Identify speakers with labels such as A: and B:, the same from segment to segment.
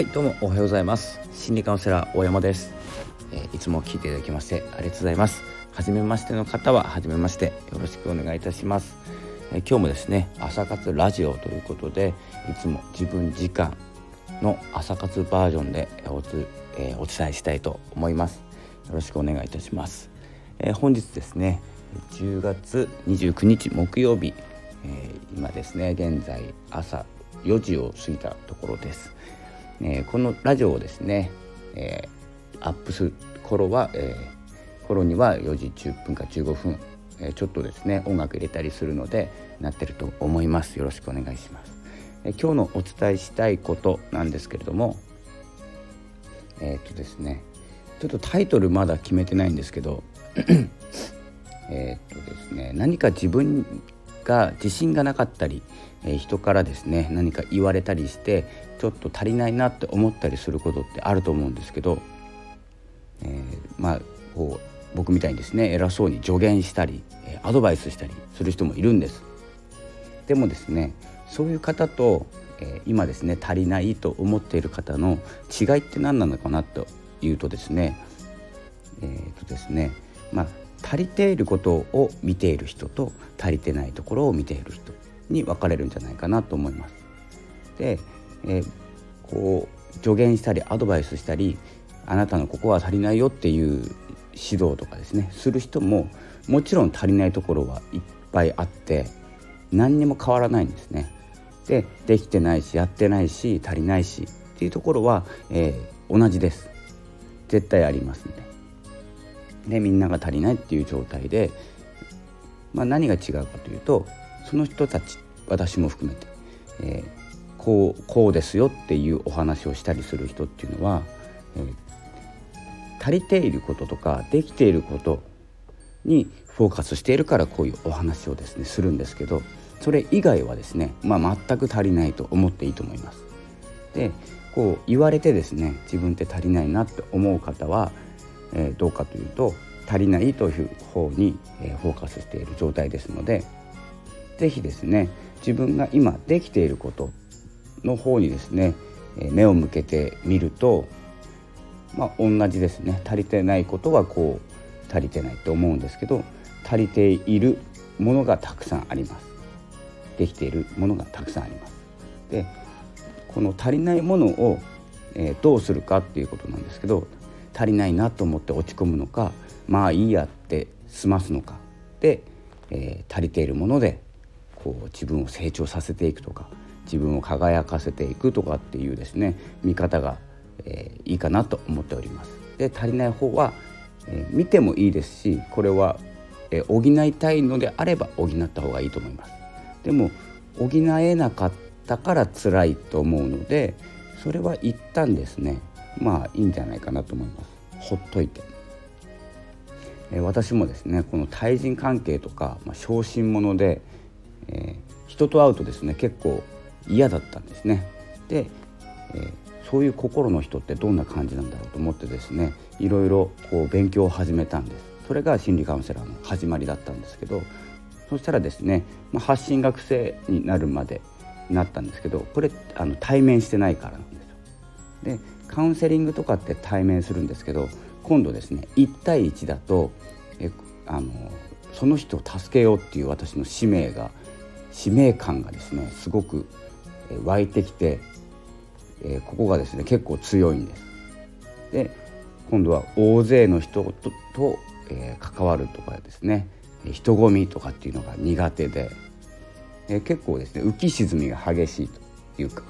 A: はいどうもおはようございます。心理カウンセラー大山です、えー、いつも聞いていただきましてありがとうございます。初めましての方は初めましてよろしくお願いいたします、えー、今日もですね朝活ラジオということでいつも自分時間の朝活バージョンでおつ、えー、お伝えしたいと思います。よろしくお願いいたします、え本日ですね10月29日木曜日、え今ですね現在朝4時を過ぎたところです、えー、このラジオをですね、えー、アップする頃は、えー、頃には4時10分か15分、えちょっとですね音楽入れたりするのでなってると思います。よろしくお願いします、え今日のお伝えしたいことなんですけれどもえっとですねちょっとタイトルまだ決めてないんですけどえっとですね何か自分が自信がなかったり、え、人からですね何か言われたりしてちょっと足りないなって思ったりすることってあると思うんですけど、えー、まあこう僕みたいにですね偉そうに助言したり、アドバイスしたりする人もいるんです。でもですねそういう方と、え今ですね足りないと思っている方の違いって何なのかなというとですねえー、とですねまあ足りていることを見ている人と足りてないところを見ている人に分かれるんじゃないかなと思います。で、えー、こう助言したりアドバイスしたりあなたのここは足りないよっていう指導とかですねする人ももちろん足りないところはいっぱいあって何にも変わらないんですね。でできてないしやってないし足りないしっていうところは、えー、同じです。絶対ありますんで。でみんなが足りないっていう状態で、まあ、何が違うかというとその人たち私も含めて、えー、こうこうですよっていうお話をしたりする人っていうのは、えー、足りていることとかできていることにフォーカスしているからこういうお話をですねするんですけどそれ以外はですね、まあ、全く足りないと思っていいと思います。でこう言われてですね自分って足りないなって思う方はえー、どうかというと足りないという方に、えー、フォーカスしている状態ですので是非ですね自分が今できていることの方にですね、え、目を向けてみるとまあ同じですね。足りてないことはこう足りてないと思うんですけど足りているものがたくさんあります。できているものがたくさんあります。でこの足りないものを、え、どうするかっていうことなんですけど足りないなと思って落ち込むのかまあいいやって済ますのかで、えー、足りているものでこう自分を成長させていくとか自分を輝かせていくとかっていうですね見方が、えー、いいかなと思っております。で足りない方は、えー、見てもいいですしこれは、え補いたいのであれば補った方がいいと思います。でも補えなかったから辛いと思うのでそれは一旦ですねまあいいんじゃないかなと思いますほっといて、え私もですねこの対人関係とか、まあ、小心者で、えー、人と会うとですね結構嫌だったんですねで、えー、そういう心の人ってどんな感じなんだろうと思ってですねいろいろこう勉強を始めたんですそれが心理カウンセラーの始まりだったんですけどそしたらですね、まあ、発信学生になるまでなったんですけどこれあの対面してないからなんですよ。でカウンセリングとかって対面するんですけど今度ですね1対1だとえあのその人を助けようっていう私の使命が使命感がですねすごく湧いてきて、え、ここがですね結構強いんです。で今度は大勢の人とと、え、関わるとかですね人混みとかっていうのが苦手で、え、結構ですね浮き沈みが激しいというか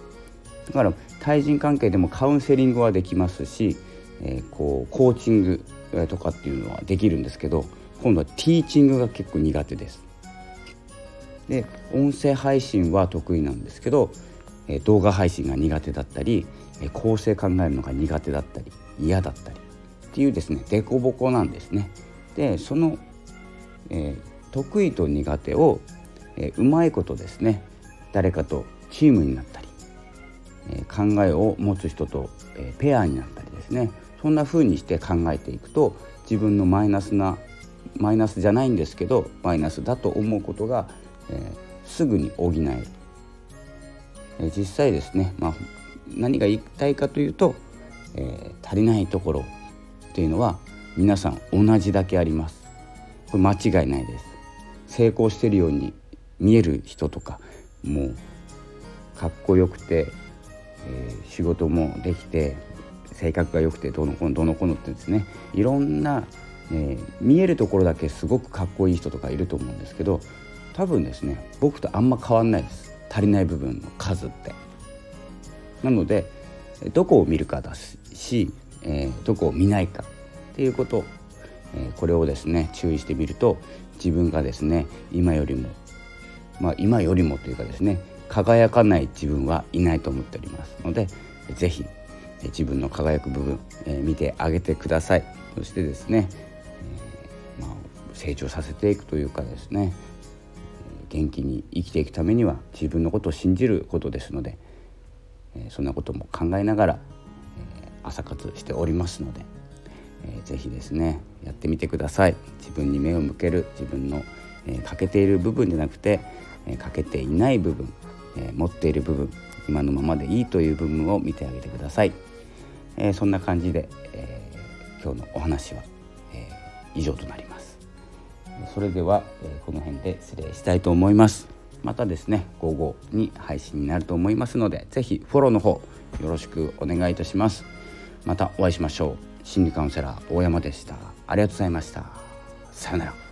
A: だから対人関係でもカウンセリングはできますし、え、こうコーチングとかっていうのはできるんですけど今度はティーチングが結構苦手です。で音声配信は得意なんですけど、えー、動画配信が苦手だったり、えー、構成考えるのが苦手だったり嫌だったりっていうですね凸凹なんですね。でその、えー、得意と苦手を、えうまいことですね誰かとチームになったりえ考えを持つ人とえペアになったりですねそんな風にして考えていくと自分のマイナスなマイナスじゃないんですけどマイナスだと思うことが、え、すぐに補える、え、実際ですね、まあ、何が言いたいかというと、え、足りないところっていうのは皆さん同じだけあります。これ間違いないです。成功してるように見える人とかもうかっこよくて、えー、仕事もできて性格が良くてどの子のどの子のってですねいろんな、えー、見えるところだけすごくかっこいい人とかいると思うんですけど多分ですね僕とあんま変わんないです。足りない部分の数って。なのでどこを見るかだし、えー、どこを見ないかっていうこと、え、これをですね注意してみると自分がですね今よりもまあ今よりもというかですね輝かない自分はいないと思っております。ので是非自分の輝く部分、えー、見てあげてください。そしてですね、えー、まあ、成長させていくというかですね元気に生きていくためには自分のことを信じることですので、えそんなことも考えながら、え朝活しておりますので、えー、ぜひですねやってみてください。自分に目を向ける自分の、え欠けている部分じゃなくて、え欠けていない部分、え持っている部分今のままでいいという部分を見てあげてください、えそんな感じで、え今日のお話は、え以上となります。それでは、えこの辺で失礼したいと思います。またですね午後に配信になると思いますので是非フォローの方よろしくお願いいたします。またお会いしましょう。心理カウンセラー大山でした。ありがとうございました。さようなら。